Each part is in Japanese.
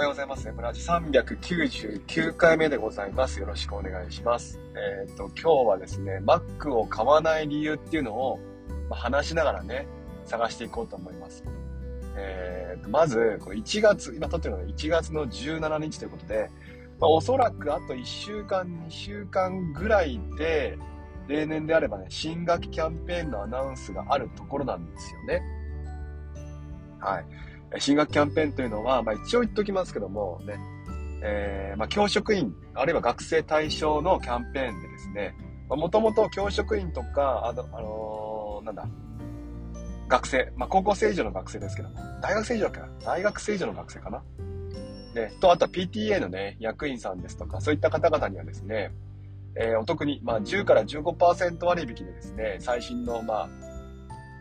おはようございます。エムラジ399回目でございます。よろしくお願いします。えっ、と、今日はですね、Mac を買わない理由っていうのを、ま、話しながらね、探していこうと思います。えー、とまず、この1月、今撮ってるのは1月の17日ということで、まあ、おそらくあと1週間、2週間ぐらいで、例年であればね、新学期キャンペーンのアナウンスがあるところなんですよね。はい。新学キャンペーンというのは、まあ一応言っときますけども、ね、えー、まあ教職員、あるいは学生対象のキャンペーンでですね、もともと教職員とか、あの、あのー、なんだ、学生、まあ高校生以上の学生ですけども、大学生以上かな大学生以上の学生かな。で、と、あとは PTA のね、役員さんですとか、そういった方々にはですね、えー、お得に、まあ10から15%割引でですね、最新の、ま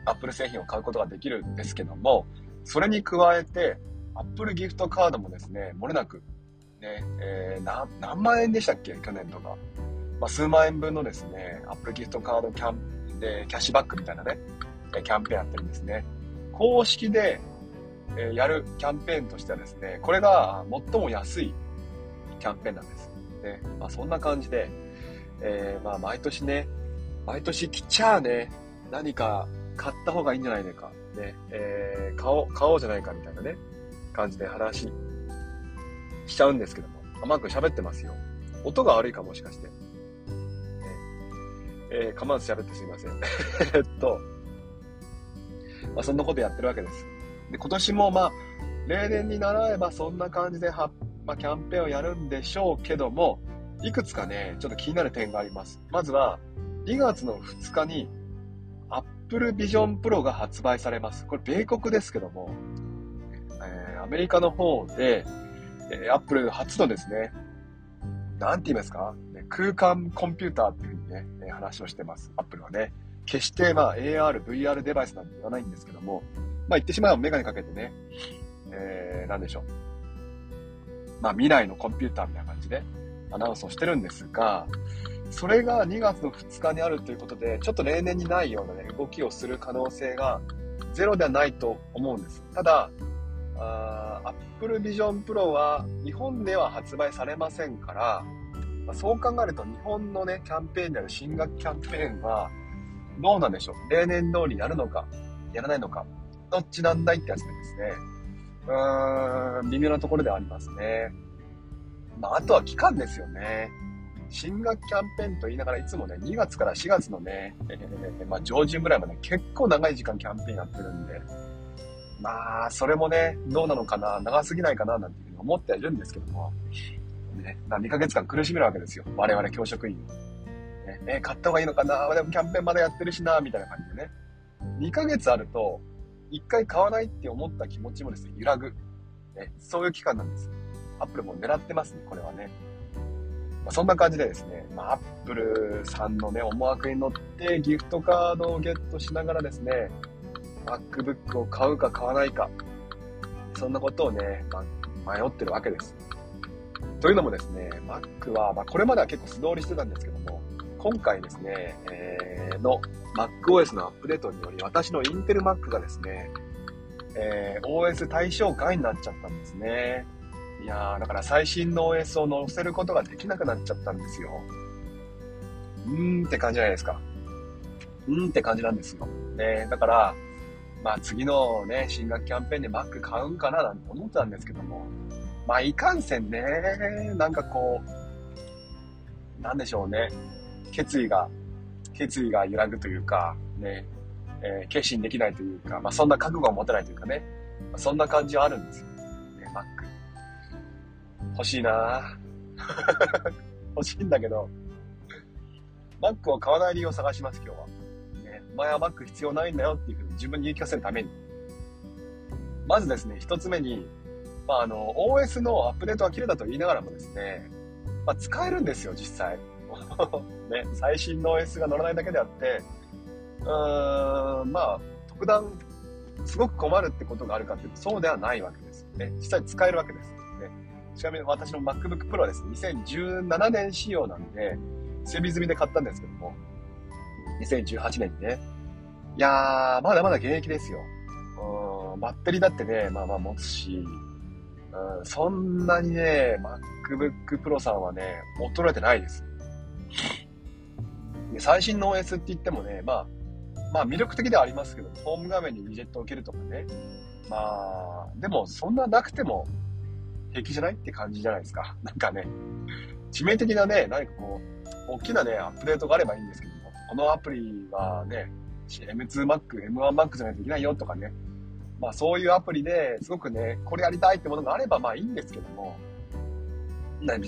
あ、Apple 製品を買うことができるんですけども、それに加えて、Apple ギフトカードもですね、漏れなく、ね、えー、何万円でしたっけ？去年とか。まあ、数万円分のですね、Apple ギフトカードキャンで、キャッシュバックみたいなね、キャンペーンやってるんですね。公式で、え、やるキャンペーンとしてはですね、これが最も安いキャンペーンなんです。ね。まあ、そんな感じで、えー、まあ、毎年ね、毎年来ちゃあね、何か買った方がいいんじゃないでか。ね、えー、買おう、買おうじゃないかみたいなね、感じで話しちゃうんですけども。あ、マーク喋ってますよ。音が悪いかもしかして。ね、えー、構わず喋ってすいません。えっと、まあ、そんなことやってるわけです。で、今年もまあ、例年に習えばそんな感じでは、まあ、キャンペーンをやるんでしょうけども、いくつかね、ちょっと気になる点があります。まずは、2月の2日に Apple Vision Pro が発売されます。これ米国ですけども、えー、アメリカの方で、えー、Apple 初のですね、なんて言いますか、ね、空間コンピューターっていうふうにね、え話をしてます。Apple はね。決してまあ AR、VR デバイスなんて言わないんですけども、まあ言ってしまえばメガネかけてね、えー、なんでしょう。まあ未来のコンピューターみたいな感じでアナウンスをしてるんですが、それが2月の2日にあるということで、ちょっと例年にないようなね、動きをする可能性がゼロではないと思うんです。ただ、あ Apple Vision Pro は日本では発売されませんから、まあ、そう考えると日本のね、キャンペーンである新学キャンペーンはどうなんでしょう？例年通りやるのか、やらないのか、どっちなんだいってやつでですね、うーん、微妙なところではありますね。まあ、あとは期間ですよね。新学キャンペーンと言いながらいつもね、2月から4月のね、えー、まあ、上旬ぐらいまで結構長い時間キャンペーンやってるんで、まあ、それもね、どうなのかな、長すぎないかな、なんていうふうに思ってはいるんですけども、ね、2ヶ月間苦しめるわけですよ。我々教職員ね、えー、買った方がいいのかな、でもキャンペーンまだやってるしな、みたいな感じでね。2ヶ月あると、1回買わないって思った気持ちもですね、揺らぐ。ね、そういう期間なんです。よ。アップルも狙ってますね、これはね。まあ、そんな感じでですね、まあ、アップルさんのね、思惑に乗ってギフトカードをゲットしながらですね、MacBook を買うか買わないか、そんなことをね、まあ、迷ってるわけです。というのもですね、Mac は、まあ、これまでは結構素通りしてたんですけども、今回ですね、えー、の MacOS のアップデートにより、私の Intel Mac がですね、えー、OS 対象外になっちゃったんですね。いやー、だから最新の OS を載せることができなくなっちゃったんですよ。うーんって感じじゃないですか。うーんって感じなんですよ。ね、だから、まあ次のね、新学キャンペーンで Mac 買うんかななんて思ってたんですけども、まあいかんせんね、なんかこう、なんでしょうね、決意が、決意が揺らぐというか、ね、えー、決心できないというか、まあそんな覚悟を持てないというかね、まあ、そんな感じはあるんですよ。ね、Mac。欲しいな 欲しいんだけど、Mac を買わない理由を探します、今日は。ね、前は Mac 必要ないんだよっていうふうに自分に言い聞かせるために。まずですね、一つ目に、まあ、あの、OS のアップデートは綺麗だと言いながらもですね、まあ、使えるんですよ、実際。ね、最新の OS が乗らないだけであって、うーん、まあ、特段、すごく困るってことがあるかっていうと、そうではないわけですよね。実際使えるわけです。ねちなみに私の MacBook Pro はですね、2017年仕様なんで、整備済みで買ったんですけども、2018年にね。いやー、まだまだ現役ですよ。うん、バッテリーだってね、まあまあ持つし、うん、そんなにね、MacBook Pro さんはね、衰えてないです。で最新の OS って言ってもね、まあ、まあ魅力的ではありますけど、ホーム画面にウィジェットを受けるとかね。まあ、でもそんななくても平気じゃないって感じじゃないですか。なんかね、致命的なね、何かこう、大きなね、アップデートがあればいいんですけども、このアプリはね、M2Mac、M1Mac じゃないといけないよとかね、まあそういうアプリですごくね、これやりたいってものがあればまあいいんですけども、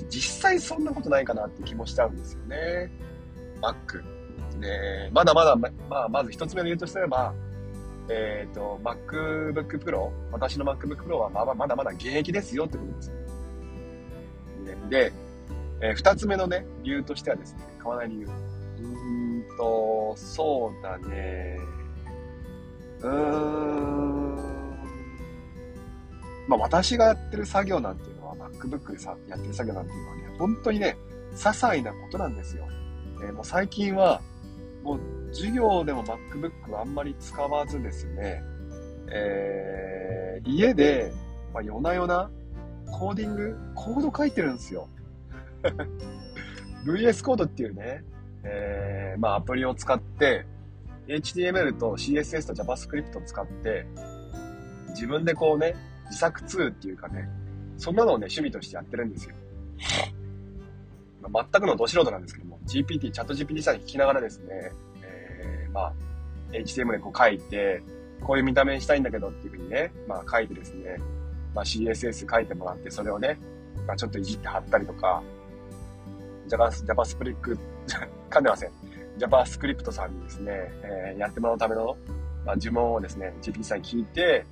実際そんなことないかなって気もしちゃうんですよね。Mac。ね、まだまだ、まあ、まず一つ目の理由としては、えっ、ー、と、MacBook Pro、私の MacBook Pro はまだまだまだ現役ですよってことです。で、えー、二つ目のね、理由としてはですね、買わない理由。うーんと、そうだね。うーん。まあ私がやってる作業なんていうのは、MacBook でさやってる作業なんていうのはね、本当にね、些細なことなんですよ。えー、もう最近は、もう授業でも MacBook はあんまり使わずですね、えー、家で、まあ、夜な夜なコーディング、コード書いてるんですよ。VS コードっていうね、えー、まあアプリを使って、HTML と CSS と JavaScript を使って、自分でこうね、自作ツールっていうかね、そんなのをね、趣味としてやってるんですよ。まあ、全くのど素人なんですけども、GPT、 ChatGPT さんに聞きながらですね、まあ、HTML でこう書いて、こういう見た目にしたいんだけどっていうふうにね、まあ書いてですね、まあ CSS 書いてもらって、それをね、まあちょっといじって貼ったりとか、Java、JavaScript、噛んでません。JavaScript さんにですね、えー、やってもらうための、まあ、呪文をですね、GPT さんに聞いて、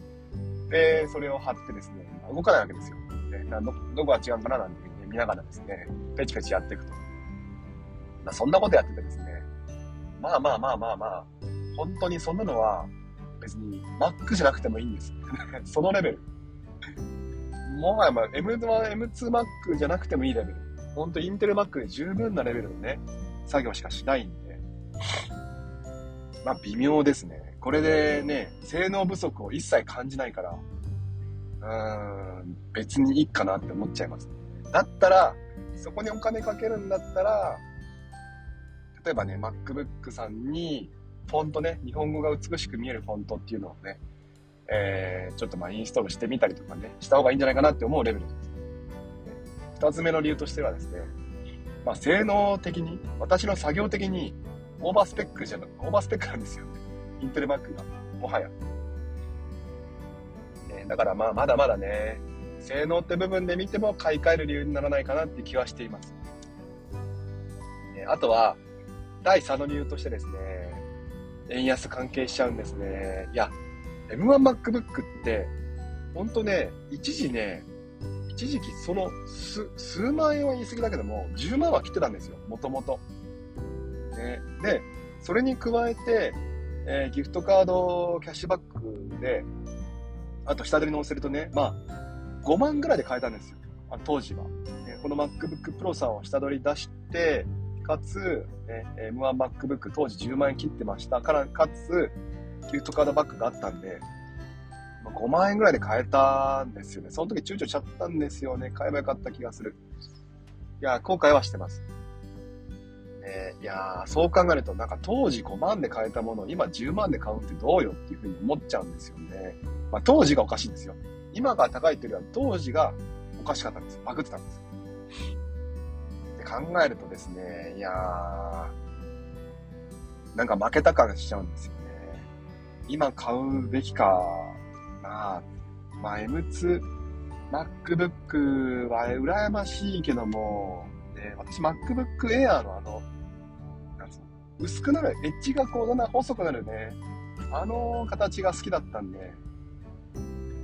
で、それを貼ってですね、動かないわけですよ。でど、どこが違うかななんて見ながらですね、ペチペチやっていくと。まあ、そんなことやっててですね、まあまあまあまあまあ、本当にそんなのは別に Mac じゃなくてもいいんです。そのレベル。もはやまあ M1、M2Mac じゃなくてもいいレベル。本当インテル Mac で十分なレベルのね、作業しかしないんで、まあ微妙ですね。これでね、性能不足を一切感じないから、うーん、別にいいかなって思っちゃいます。だったら、そこにお金かけるんだったら、例えばね、MacBook さんに、フォントね、日本語が美しく見えるフォントっていうのをね、えー、ちょっとまあインストールしてみたりとかね、した方がいいんじゃないかなって思うレベルです。二つ目の理由としてはですね、まあ、性能的に、私の作業的に、オーバースペックじゃなく、オーバースペックなんですよね。インテル Mac が。もはや。ね、だからまあ、まだまだね、性能って部分で見ても買い替える理由にならないかなって気はしています。ね、あとは、第3の理由としてですね、円安関係しちゃうんですね。いや、M1MacBook って、ほんとね、一時ね、一時期その数、数万円は言い過ぎだけども、10万は切ってたんですよ、もともと。ね、で、それに加えて、えー、ギフトカードキャッシュバックで、あと下取り乗せるとね、まあ、5万ぐらいで買えたんですよ。あの当時は。ね、この MacBook Pro さんを下取り出して、かつ、ね、M1MacBook 当時10万円切ってましたから、かつ、ギフトカードバッグがあったんで、5万円ぐらいで買えたんですよね。その時躊躇しちゃったんですよね。買えばよかった気がする。いや、後悔はしてます。ね、いやそう考えると、なんか当時5万で買えたものを今10万で買うってどうよっていうふうに思っちゃうんですよね。まあ当時がおかしいんですよ。今が高いっていうよりは当時がおかしかったんです。バグってたんです。考えるとですね、いやー、なんか負けた感しちゃうんですよね。今買うべきかなまあ M2、MacBook は羨ましいけども、ね、私 MacBook Air のあの、なんつうの、薄くなる、エッジがこうだんだん細くなるね、あの形が好きだったんで、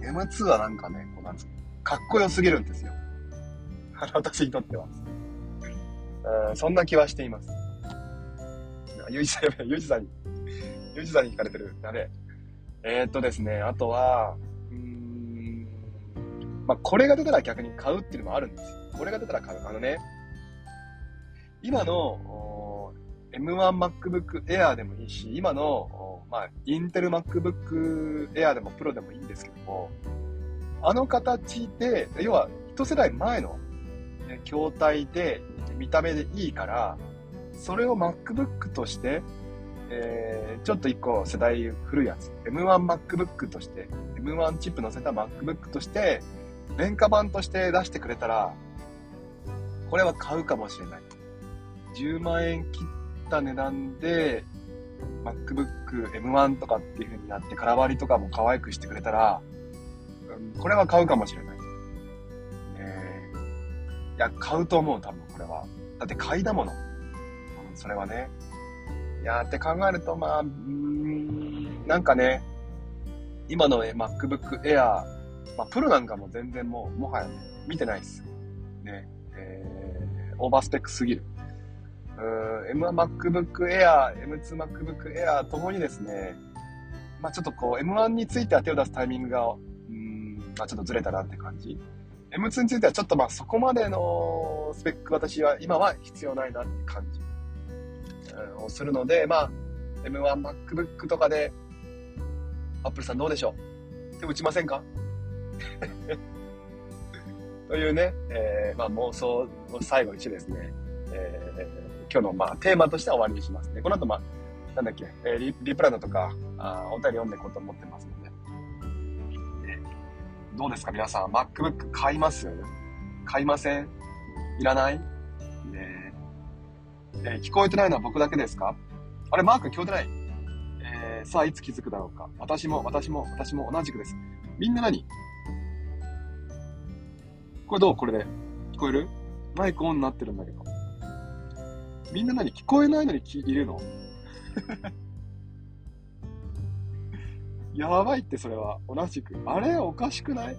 M2 はなんかね、こうなんつう、かっこよすぎるんですよ。私にとっては。うん、そんな気はしています。ゆうじさん、やべゆうじさんに、ゆうじさんに聞かれてる。あれ。えー、っとですね、あとは、うーん、まあ、これが出たら逆に買うっていうのもあるんですよ。これが出たら買う。あのね、今の M1MacBook Air でもいいし、今の、まあ、インテル MacBook Air でもプロでもいいんですけども、あの形で、要は一世代前の、筐体で見た目でいいから、それを MacBook として、えー、ちょっと一個世代古いやつ、M1MacBook として、M1 チップ載せた MacBook として、廉価版として出してくれたら、これは買うかもしれない。10万円切った値段で、MacBook M1 とかっていう風になって、空張りとかも可愛くしてくれたら、うん、これは買うかもしれない。いや、買うと思う、多分これは。だって買いだもの。うん、それはね。いやって考えると、まあ、うん、なんかね、今の、ね、MacBook Air、まあ、プロなんかも全然もう、もはやね、見てないです。ね、えー、オーバースペックすぎる。M1MacBook Air、M2MacBook Air ともにですね、まあちょっとこう M1 については手を出すタイミングが、うん、まあちょっとずれたなって感じ。M2 についてはちょっとまあそこまでのスペック私は今は必要ないなって感じ、をするので、まあ M1MacBook とかで、アップルさんどうでしょう？手打ちませんか？というね、えー、まあ妄想を最後にしてですね、えー今日のまあテーマとしては終わりにしますね。この後まあ、なんだっけ、えー、リリプランドとかあお便り読んでいこうと思ってますので。どうですか？皆さん、MacBook 買います？買いません？いらない？ねえ。ー、聞こえてないのは僕だけですか？あれ、マーク聞こえてない？えー、さあ、いつ気づくだろうか？私も、私も、私も同じくです。みんな何？これどう？これで。聞こえる？マイクオンになってるんだけど。みんな何？聞こえないのにいるの？やばいってそれは。同じく。あれおかしくない？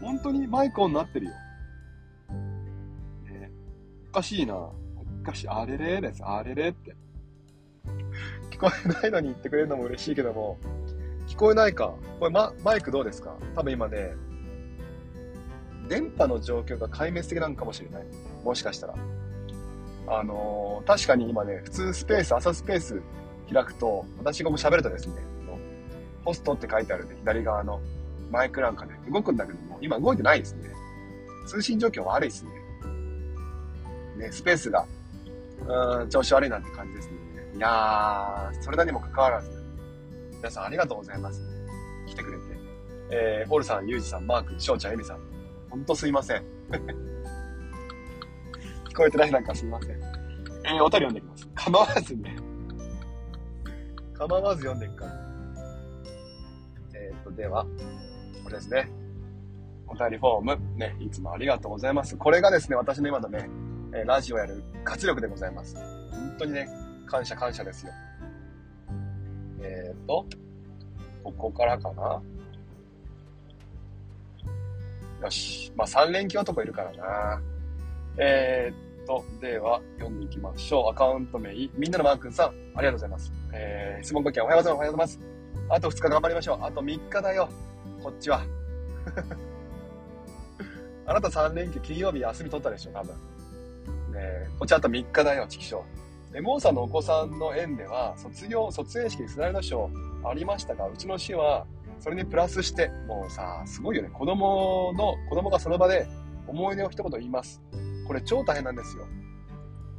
本当にマイクになってるよ。ね、おかしいな。おかしい。あれれです。あれれって。聞こえないのに言ってくれるのも嬉しいけども、聞こえないか。これ、ま、マイクどうですか？多分今ね、電波の状況が壊滅的なのかもしれない。もしかしたら。あのー、確かに今ね、普通スペース、朝スペース開くと、私がも喋るとですね、ホストって書いてあるね、左側のマイクなんかね、動くんだけども、今動いてないですね。通信状況悪いですね。ね、スペースが、うん、調子悪いなって感じですね。いやー、それなにもかかわらず、皆さんありがとうございます。来てくれて。えー、ホルさん、ユージさん、マーク、翔ちゃん、エミさん、ほんとすいません。聞こえてないなんかすみません。えー、お便り読んでいきます。構わずね。構わず読んでいくから。えっ、ー、と、では、これですね。お便りフォーム、ね、いつもありがとうございます。これがですね、私の今のね、えラジオやる活力でございます。本当にね、感謝感謝ですよ。えっ、ー、と、ここからかな。よし。まあ、3連休男いるからな。えー、と、では、読んでいきましょう。アカウント名、みんなのマー君さん、ありがとうございます。えー、質問ご意見おはようございます。おはようございます。あと2日頑張りましょう。あと3日だよ。こっちは。あなた3連休、金曜日休み取ったでしょ、多分。ねこっちあと3日だよ、チキショー。モーさんのお子さんの園では、卒業、卒園式にスライドショーありましたが、うちの市は、それにプラスして、もうさ、すごいよね。子供の、子供がその場で思い出を一言言います。これ超大変なんですよ。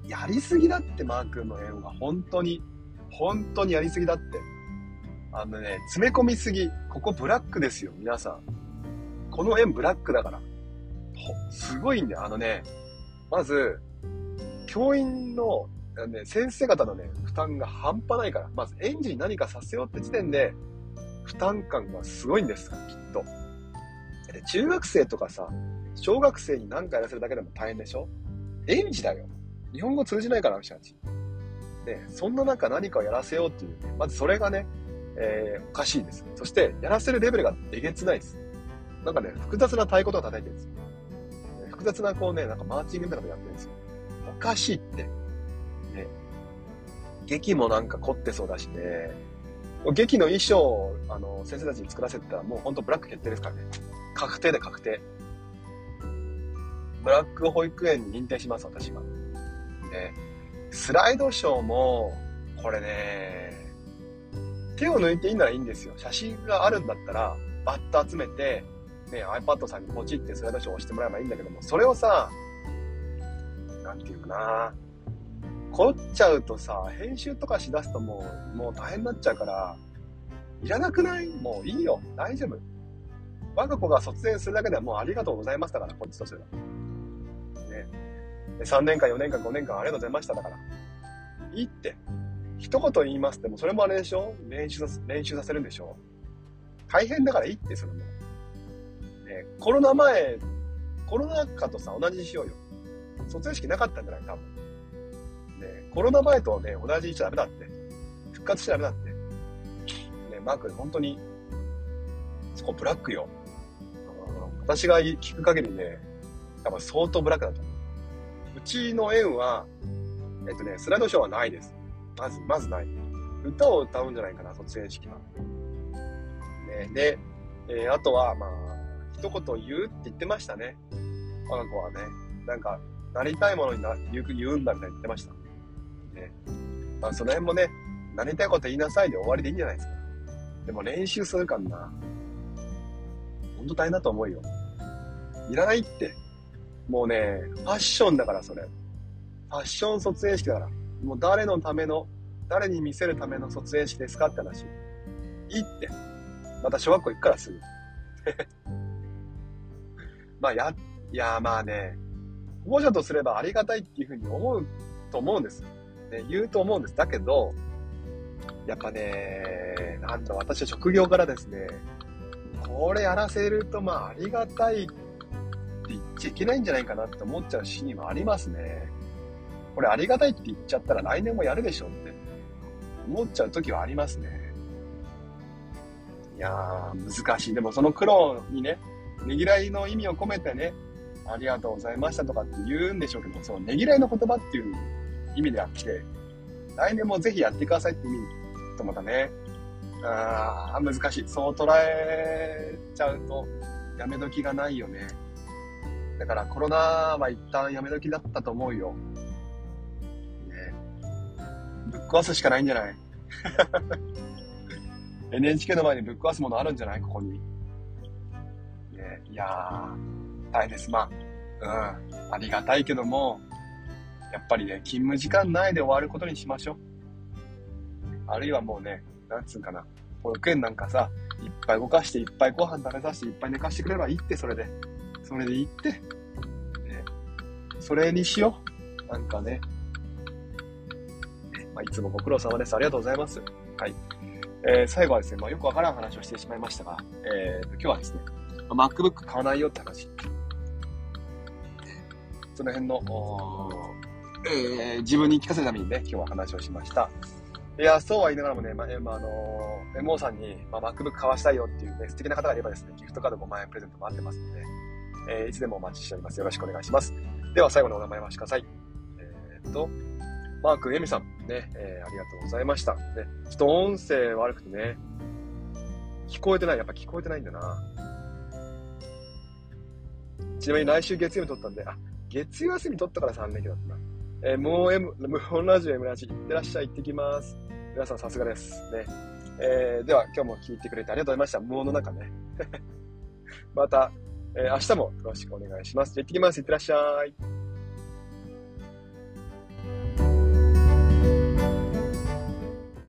やりすぎだって、マー君の絵が。本当に。本当にやりすぎだって。あのね、詰め込みすぎ。ここブラックですよ、皆さん。この円ブラックだから。すごいんだよ。あのね、まず、教員の、ね、先生方のね、負担が半端ないから。まず園児に何かさせようって時点で、負担感がすごいんですきっと。中学生とかさ、小学生に何かやらせるだけでも大変でしょ？園児だよ。日本語通じないから、あの人たち。で、そんな中何かをやらせようっていう、まずそれがね、えー、おかしいです。そして、やらせるレベルがえげつないです。なんかね、複雑な太鼓とか叩いてるんですよ。複雑なこうね、なんかマーチングみたいなことやってるんですよ。おかしいって。ね。劇もなんか凝ってそうだしね。劇の衣装を、あの、先生たちに作らせたらもうほんとブラック決定ですからね。確定で確定。ブラック保育園に認定します、私は。で、スライドショーも、これね、手を抜いていいならいいんですよ。写真があるんだったら、バッと集めて、ね、iPad さんにポチってスライドショーを押してもらえばいいんだけども、それをさ、なんていうかな、凝っちゃうとさ、編集とかしだすともう、もう大変になっちゃうから、いらなくない？もういいよ。大丈夫。我が子が卒園するだけではもうありがとうございましたから、こっちとすれば。3年間、4年間、5年間ありがとうございましただから。いいって。一言言いますっても、それもあれでしょ？練習さ練習させるんでしょ？大変だからいいって、それも。ね、コロナ前、コロナ禍とさ、同じにしようよ。卒園式なかったんじゃない？多分。ね、コロナ前とね、同じにしちゃダメだって。復活しちゃダメだって。ね、マーク、本当に、そこブラックよ。私が聞く限りね、やっぱ相当ブラックだと思う。ちの園は、えっとね、スライドショーはないです。まず、まずない。歌を歌うんじゃないかな、卒園式は。ね、で、えー、あとは、まあ、一言言うって言ってましたね。我が子はね。なんか、なりたいものにな言う言うんだみたいに言ってました。ね。まあ、その辺もね、なりたいこと言いなさいで終わりでいいんじゃないですか。でも練習するかな。ほんと大変だと思うよ。いらないって。もうね、ファッションだから、それ。ファッション卒園式だから。もう誰のための、誰に見せるための卒園式ですかって話。いいって。また小学校行くからすぐ。まあ、や、いや、まあね、保護者とすればありがたいっていうふうに思うと思うんです。ね、言うと思うんです。だけど、やっぱね、なんだ、私は職業からですね、これやらせると、まあ、ありがたいっちゃいけないんじゃないかなって思っちゃうシーンはありますね。これありがたいって言っちゃったら来年もやるでしょって思っちゃう時はありますね。いやー、難しい。でもその苦労にね、ねぎらいの意味を込めてね、ありがとうございましたとかって言うんでしょうけど、そのねぎらいの言葉っていう意味であって、来年もぜひやってくださいって意味とまたね、あ難しい。そう捉えちゃうと、やめ時がないよね。だからコロナは一旦やめ時だったと思うよ。ねぶっ壊すしかないんじゃない？NHK の前にぶっ壊すものあるんじゃない？ここに。ね、いやー、大変です。まあ、うん、ありがたいけども、やっぱりね、勤務時間内で終わることにしましょう。あるいはもうね、なんつうかな、保育園なんかさ、いっぱい動かして、いっぱいご飯食べさせて、いっぱい寝かしてくれればいいって、それで。それでいいって。ね、それにしよう。なんかね。まあ、いつもご苦労様です。ありがとうございます。はい。えー、最後はですね、まあ、よくわからん話をしてしまいましたが、えー、今日はですね、まあ、MacBook 買わないよって話。その辺の、えー、自分に聞かせるためにね、今日は話をしました。いや、そうは言いながらもね、まあ、まあ、あのー、MO さんに、まあ、MacBook 買わしたいよっていうね、素敵な方がいればですね、ギフトカード5万円プレゼント待ってますのでね、えー、いつでもお待ちしております。よろしくお願いします。では、最後のお名前をしてください。えー、っと、マークエミさん、ね、えー、ありがとうございました。ね、ちょっと音声悪くてね、聞こえてない。やっぱ聞こえてないんだな。ちなみに来週月曜日撮ったんで、あ、月曜休み撮ったから3連休だったな。えー、もう M、無本ラジオ M ラジ、いってらっしゃい、行ってきます。皆さんさすがです。ね。えー、では、今日も聞いてくれてありがとうございました。無音の中ね。また、えー、明日もよろしくお願いします。じゃ行ってきます。いってらっしゃい。